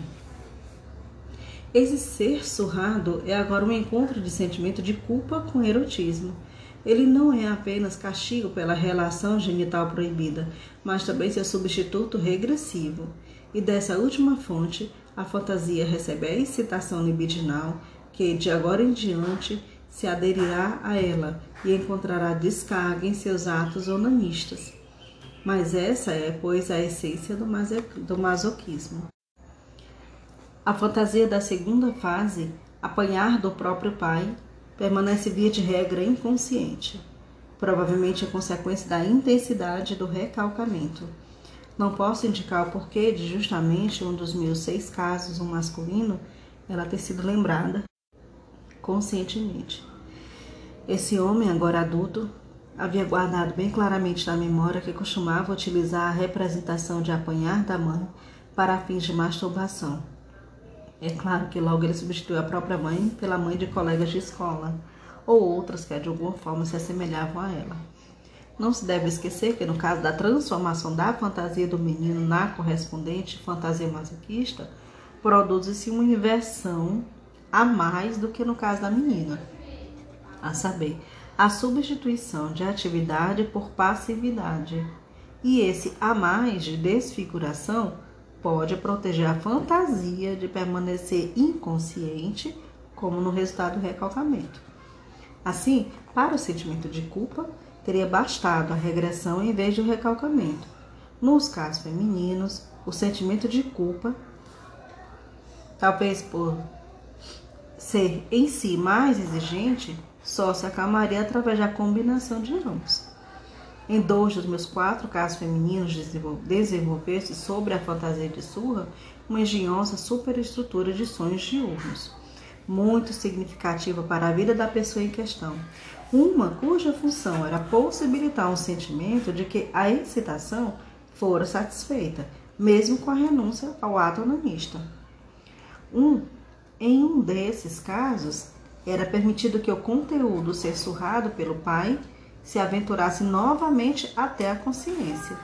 Esse ser surrado é agora um encontro de sentimento de culpa com erotismo. Ele não é apenas castigo pela relação genital proibida, mas também seu substituto regressivo. E dessa última fonte, a fantasia recebe a excitação libidinal que, de agora em diante, se aderirá a ela e encontrará descarga em seus atos onanistas. Mas essa é, pois, a essência do masoquismo. A fantasia da segunda fase, apanhar do próprio pai, permanece via de regra inconsciente, provavelmente a consequência da intensidade do recalcamento. Não posso indicar o porquê de justamente um dos meus seis casos, um masculino, ela ter sido lembrada conscientemente. Esse homem, agora adulto, havia guardado bem claramente na memória que costumava utilizar a representação de apanhar da mãe para fins de masturbação É claro que logo ele substituiu a própria mãe pela mãe de colegas de escola ou outras que de alguma forma se assemelhavam a ela. Não se deve esquecer que no caso da transformação da fantasia do menino na correspondente fantasia masoquista, produz-se uma inversão a mais do que no caso da menina, a saber, a substituição de atividade por passividade. E esse a mais de desfiguração pode proteger a fantasia de permanecer inconsciente, como no resultado do recalcamento. Assim, para o sentimento de culpa, teria bastado a regressão em vez de o recalcamento. Nos casos femininos, o sentimento de culpa, talvez por ser em si mais exigente, só se acalmaria através da combinação de ambos. Em dois dos meus quatro casos femininos desenvolver-se sobre a fantasia de surra uma engenhosa superestrutura de sonhos diurnos, muito significativa para a vida da pessoa em questão. Uma cuja função era possibilitar um sentimento de que a excitação fora satisfeita, mesmo com a renúncia ao ato onanista. Um, em um desses casos, era permitido que o conteúdo ser surrado pelo pai se aventurasse novamente até a consciência.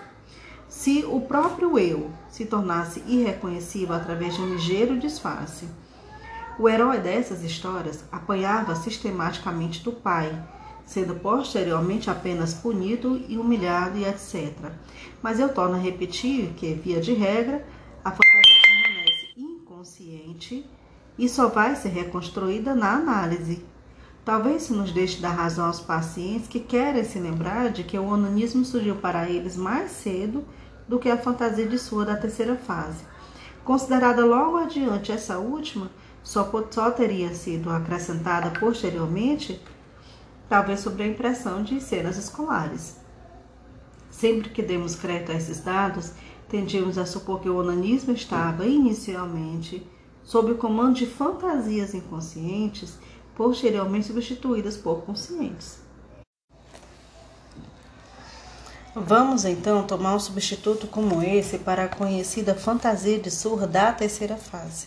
Se o próprio eu se tornasse irreconhecível através de um ligeiro disfarce, o herói dessas histórias apanhava sistematicamente do pai, sendo posteriormente apenas punido e humilhado e etc. Mas eu torno a repetir que, via de regra, a fantasia permanece inconsciente e só vai ser reconstruída na análise, Talvez se nos deixe dar razão aos pacientes que querem se lembrar de que o onanismo surgiu para eles mais cedo do que a fantasia de sua da terceira fase. Considerada logo adiante essa última, só, só teria sido acrescentada posteriormente, talvez sobre a impressão de cenas escolares. Sempre que demos crédito a esses dados, tendíamos a supor que o onanismo estava, inicialmente, sob o comando de fantasias inconscientes posteriormente substituídas por conscientes. Vamos então tomar um substituto como esse para a conhecida fantasia de surra da terceira fase.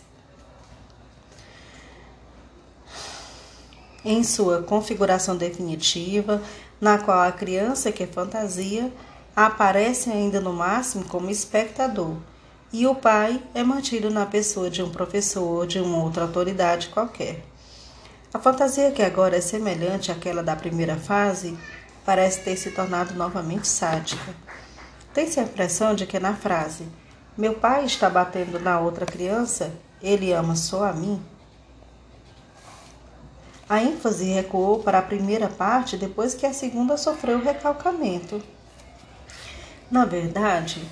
Em sua configuração definitiva, na qual a criança que é fantasia aparece ainda no máximo como espectador, e o pai é mantido na pessoa de um professor ou de uma outra autoridade qualquer. A fantasia que agora é semelhante àquela da primeira fase parece ter se tornado novamente sádica. Tem-se a impressão de que na frase Meu pai está batendo na outra criança, ele ama só a mim. A ênfase recuou para a primeira parte depois que a segunda sofreu recalcamento. Na verdade,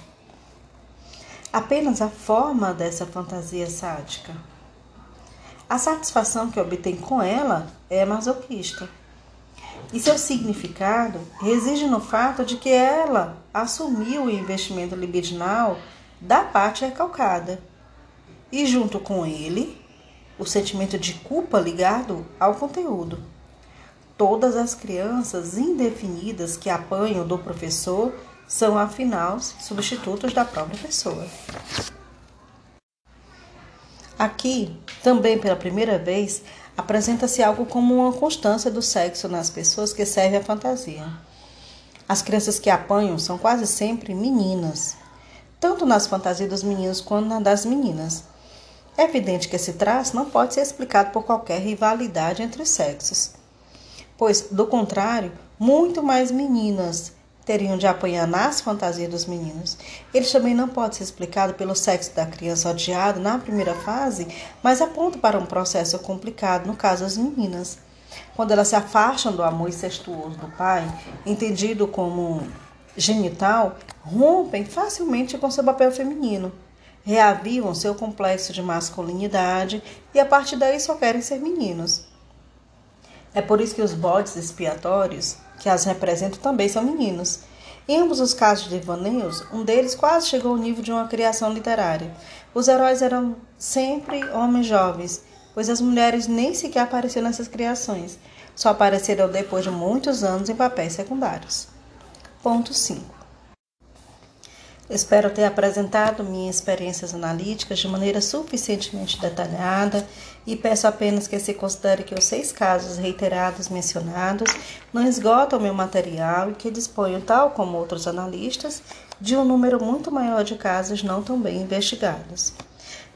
apenas a forma dessa fantasia sádica. A satisfação que obtém com ela é masoquista. E seu significado reside no fato de que ela assumiu o investimento libidinal da parte recalcada. E junto com ele, o sentimento de culpa ligado ao conteúdo. Todas as crianças indefinidas que apanham do professor são, afinal, substitutos da própria pessoa. Aqui, também pela primeira vez, apresenta-se algo como uma constância do sexo nas pessoas que servem à fantasia. As crianças que apanham são quase sempre meninas, tanto nas fantasias dos meninos quanto na das meninas. É evidente que esse traço não pode ser explicado por qualquer rivalidade entre os sexos, pois, do contrário, muito mais meninas teriam de apanhar nas fantasias dos meninos. Ele também não pode ser explicado pelo sexo da criança odiada na primeira fase, mas aponta para um processo complicado no caso das meninas. Quando elas se afastam do amor incestuoso do pai, entendido como genital, rompem facilmente com seu papel feminino, reavivam seu complexo de masculinidade e a partir daí só querem ser meninos. É por isso que os bodes expiatórios que as representam também são meninos. Em ambos os casos de devaneios, um deles quase chegou ao nível de uma criação literária. Os heróis eram sempre homens jovens, pois as mulheres nem sequer apareceram nessas criações, só apareceram depois de muitos anos em papéis secundários. Ponto 5. Espero ter apresentado minhas experiências analíticas de maneira suficientemente detalhada e peço apenas que se considere que os seis casos reiterados mencionados não esgotam meu material e que disponho, tal como outros analistas, de um número muito maior de casos não tão bem investigados.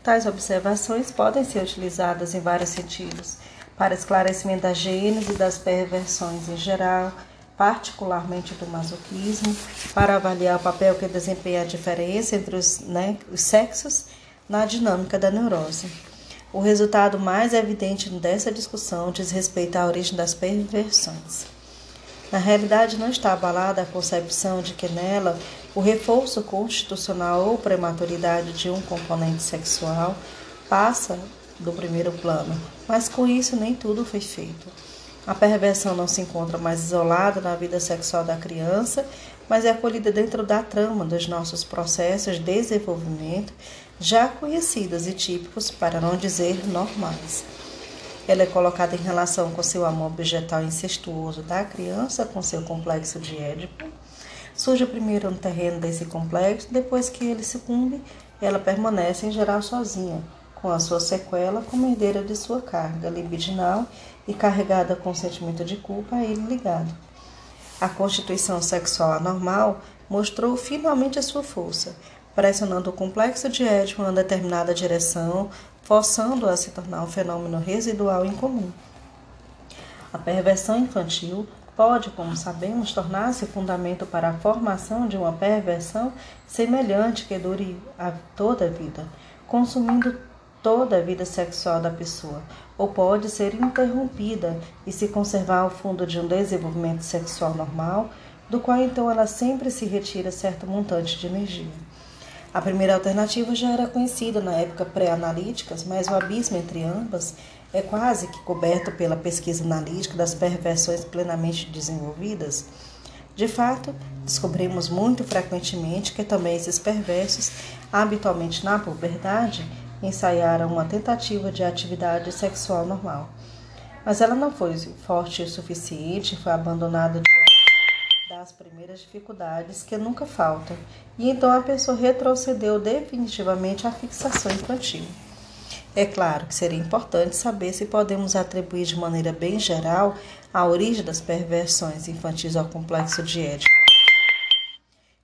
Tais observações podem ser utilizadas em vários sentidos, para esclarecimento da gênese das perversões em geral, particularmente do masoquismo, para avaliar o papel que desempenha a diferença entre os, né, os sexos na dinâmica da neurose. O resultado mais evidente dessa discussão diz respeito à origem das perversões. Na realidade, não está abalada a concepção de que nela o reforço constitucional ou prematuridade de um componente sexual passa do primeiro plano, mas com isso nem tudo foi feito. A perversão não se encontra mais isolada na vida sexual da criança, mas é acolhida dentro da trama dos nossos processos de desenvolvimento, já conhecidos e típicos, para não dizer normais. Ela é colocada em relação com seu amor objetal incestuoso da criança, com seu complexo de Édipo. Surge primeiro no terreno desse complexo, depois que ele sucumbe, ela permanece em geral sozinha, com a sua sequela como herdeira de sua carga libidinal e carregada com sentimento de culpa a ele ligado. A constituição sexual anormal mostrou finalmente a sua força, pressionando o complexo de Édipo em determinada direção, forçando-a a se tornar um fenômeno residual incomum. A perversão infantil pode, como sabemos, tornar-se fundamento para a formação de uma perversão semelhante que dure a toda a vida, consumindo toda a vida sexual da pessoa, ou pode ser interrompida e se conservar ao fundo de um desenvolvimento sexual normal, do qual então ela sempre se retira certo montante de energia. A primeira alternativa já era conhecida na época pré-analítica, mas o abismo entre ambas é quase que coberto pela pesquisa analítica das perversões plenamente desenvolvidas. De fato, descobrimos muito frequentemente que também esses perversos, habitualmente na puberdade, ensaiaram uma tentativa de atividade sexual normal. Mas ela não foi forte o suficiente foi abandonada diante das primeiras dificuldades que nunca faltam, e então a pessoa retrocedeu definitivamente à fixação infantil. É claro que seria importante saber se podemos atribuir de maneira bem geral a origem das perversões infantis ao complexo de Édipo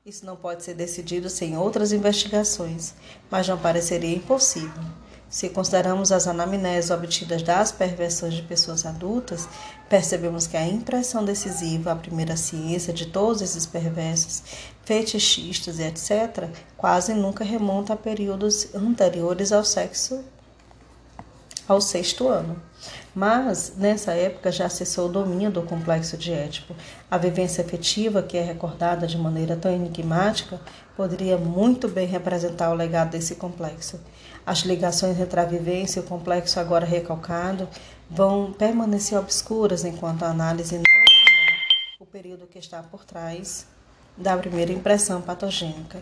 isso não pode ser decidido sem outras investigações, mas não pareceria impossível. Se consideramos as anamneses obtidas das perversões de pessoas adultas, percebemos que a impressão decisiva, a primeira ciência de todos esses perversos, fetichistas e etc., quase nunca remonta a períodos anteriores ao sexo ao sexto ano. Mas, nessa época, já cessou o domínio do complexo de Édipo. A vivência efetiva, que é recordada de maneira tão enigmática, poderia muito bem representar o legado desse complexo. As ligações entre a vivência e o complexo agora recalcado vão permanecer obscuras enquanto a análise não o período que está por trás da primeira impressão patogênica,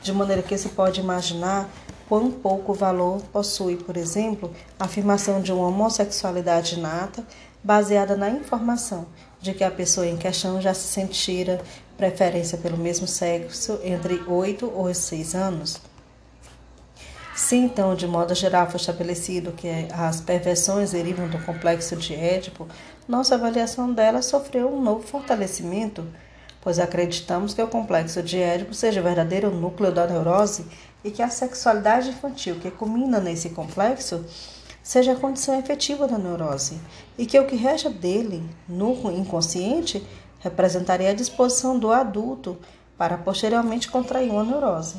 de maneira que se pode imaginar quão pouco valor possui, por exemplo, a afirmação de uma homossexualidade inata baseada na informação de que a pessoa em questão já se sentira preferência pelo mesmo sexo entre 8 ou 6 anos. Se então, de modo geral, foi estabelecido que as perversões derivam do complexo de Édipo, nossa avaliação delas sofreu um novo fortalecimento pois acreditamos que o complexo de Édipo seja o verdadeiro núcleo da neurose e que a sexualidade infantil que culmina nesse complexo seja a condição efetiva da neurose e que o que resta dele, no inconsciente, representaria a disposição do adulto para posteriormente contrair uma neurose.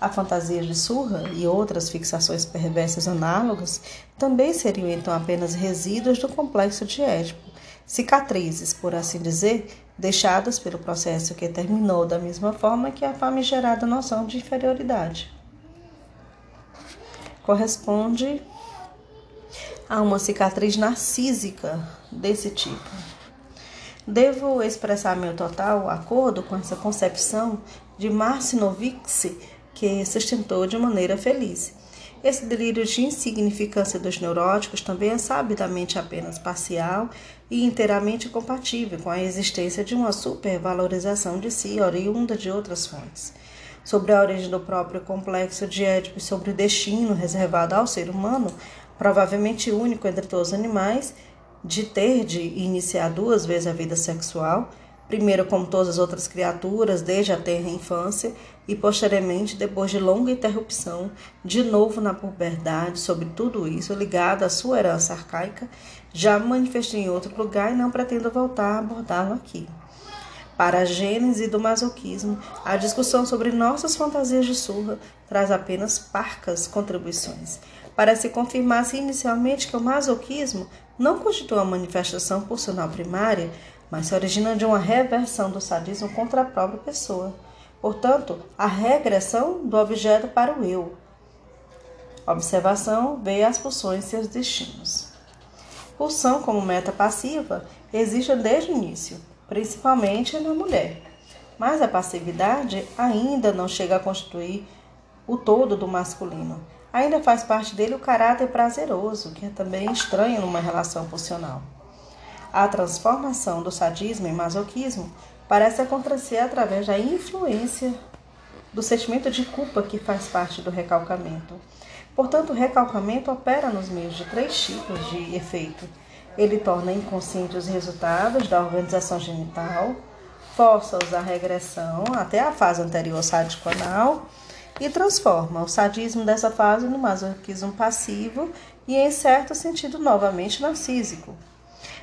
A fantasia de surra e outras fixações perversas análogas também seriam então apenas resíduos do complexo de Édipo, cicatrizes, por assim dizer, deixadas pelo processo que terminou da mesma forma que a famigerada noção de inferioridade. Corresponde a uma cicatriz narcísica desse tipo. Devo expressar meu total acordo com essa concepção de Marcinovix, que sustentou de maneira feliz esse delírio de insignificância dos neuróticos também é sabidamente apenas parcial e inteiramente compatível com a existência de uma supervalorização de si oriunda de outras fontes. sobre a origem do próprio complexo de Édipo e sobre o destino reservado ao ser humano, provavelmente único entre todos os animais, de ter de iniciar duas vezes a vida sexual, primeiro como todas as outras criaturas, desde a terra infância, e posteriormente, depois de longa interrupção, de novo na puberdade, sobre tudo isso, ligado à sua herança arcaica, já manifestei em outro lugar e não pretendo voltar a abordá-lo aqui. Para a gênese do masoquismo, a discussão sobre nossas fantasias de surra traz apenas parcas contribuições. Parece confirmar-se inicialmente que o masoquismo não constitui uma manifestação pulsional primária, mas se origina de uma reversão do sadismo contra a própria pessoa. Portanto, a regressão do objeto para o eu. Observação veio as pulsões e seus destinos. Pulsão como meta passiva existe desde o início, principalmente na mulher. Mas a passividade ainda não chega a constituir o todo do masculino. Ainda faz parte dele o caráter prazeroso, que é também estranho numa relação pulsional. A transformação do sadismo em masoquismo parece acontecer através da influência do sentimento de culpa que faz parte do recalcamento. Portanto, o recalcamento opera nos meios de três tipos de efeito. Ele torna inconsciente os resultados da organização genital, força-os à regressão até a fase anterior sádico-anal e transforma o sadismo dessa fase no masoquismo passivo e, em certo sentido, novamente narcísico.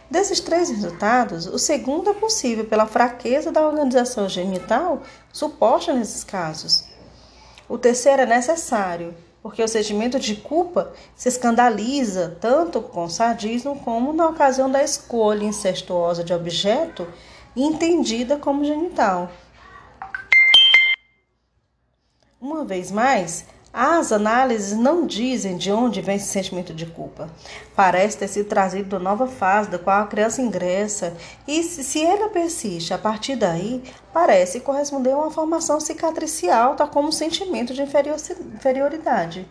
Desses três resultados, o segundo é possível pela fraqueza da organização genital suposta nesses casos. O terceiro é necessário, porque o sentimento de culpa se escandaliza tanto com o sadismo como na ocasião da escolha incestuosa de objeto entendida como genital. Uma vez mais, as análises não dizem de onde vem esse sentimento de culpa. Parece ter sido trazido da nova fase da qual a criança ingressa, e se ele persiste a partir daí, parece corresponder a uma formação cicatricial, tal como um sentimento de inferioridade.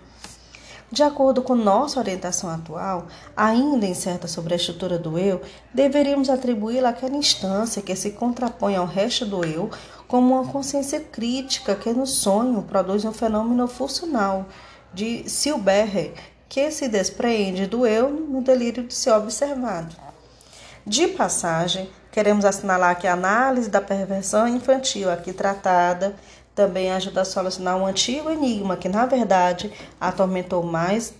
De acordo com nossa orientação atual, ainda incerta sobre a estrutura do eu, deveríamos atribuí-la àquela instância que se contrapõe ao resto do eu como uma consciência crítica que no sonho produz um fenômeno funcional de Silberre, que se despreende do eu no delírio de ser observado. De passagem, queremos assinalar que a análise da perversão infantil aqui tratada também ajuda a solucionar um antigo enigma que, na verdade, atormentou mais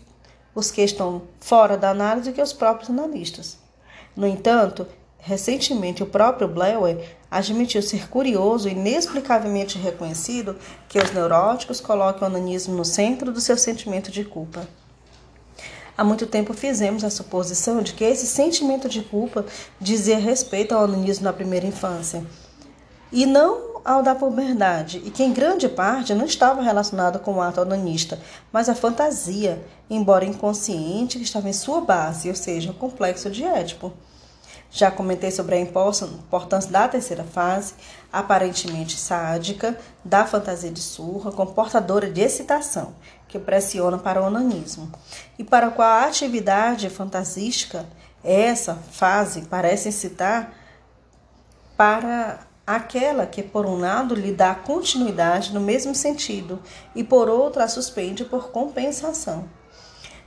os que estão fora da análise que os próprios analistas. No entanto, recentemente o próprio Bleuer admitiu ser curioso e inexplicavelmente reconhecido que os neuróticos colocam o onanismo no centro do seu sentimento de culpa. Há muito tempo fizemos a suposição de que esse sentimento de culpa dizia respeito ao onanismo na primeira infância e não ao da puberdade, e que em grande parte não estava relacionado com o ato onanista, mas a fantasia, embora inconsciente, que estava em sua base, ou seja, o complexo de Édipo. Já comentei sobre a importância da terceira fase, aparentemente sádica, da fantasia de surra, comportadora de excitação, que pressiona para o onanismo, e para qual a atividade fantasística, essa fase, parece incitar para aquela que, por um lado, lhe dá continuidade no mesmo sentido e, por outro, a suspende por compensação.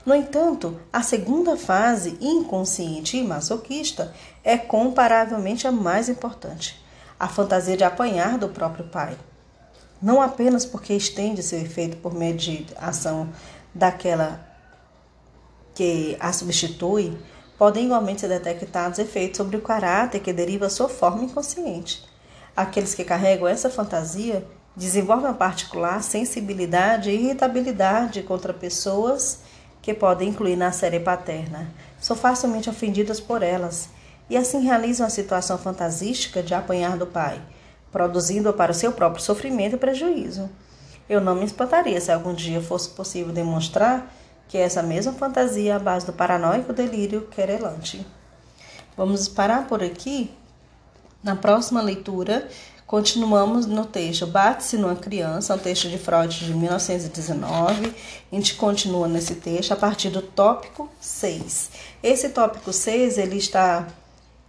No entanto, a segunda fase, inconsciente e masoquista, é comparavelmente a mais importante, a fantasia de apanhar do próprio pai. Não apenas porque estende seu efeito por meio de ação daquela que a substitui, podem igualmente ser detectados efeitos sobre o caráter que deriva sua forma inconsciente. Aqueles que carregam essa fantasia desenvolvem uma particular sensibilidade e irritabilidade contra pessoas que podem incluir na série paterna. São facilmente ofendidas por elas e assim realizam a situação fantasística de apanhar do pai, produzindo para o seu próprio sofrimento e prejuízo. Eu não me espantaria se algum dia fosse possível demonstrar que essa mesma fantasia é a base do paranoico delírio querelante. Vamos parar por aqui. Na próxima leitura, Continuamos no texto Bate-se numa criança, um texto de Freud de 1919. A gente continua nesse texto a partir do tópico 6. Esse tópico 6 ele está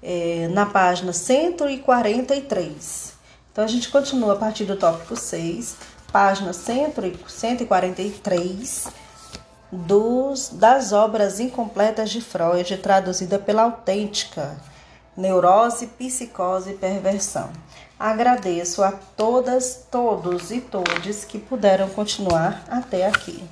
é, na página 143. Então a gente continua a partir do tópico 6 página 143 dos, das obras incompletas de Freud, traduzida pela autêntica Neurose, Psicose e Perversão. Agradeço a todas, todos e todes que puderam continuar até aqui.